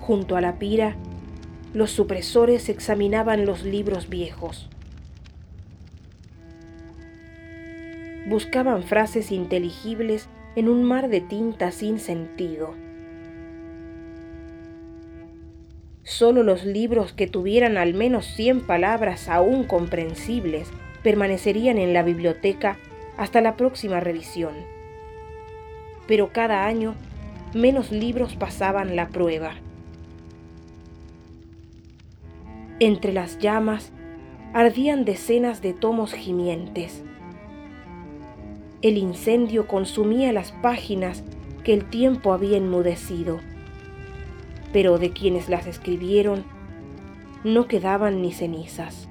Junto a la pira, los supresores examinaban los libros viejos. Buscaban frases inteligibles en un mar de tinta sin sentido. Solo los libros que tuvieran al menos 100 palabras aún comprensibles permanecerían en la biblioteca hasta la próxima revisión. Pero cada año menos libros pasaban la prueba. Entre las llamas ardían decenas de tomos gimientes. El incendio consumía las páginas que el tiempo había enmudecido, pero de quienes las escribieron no quedaban ni cenizas.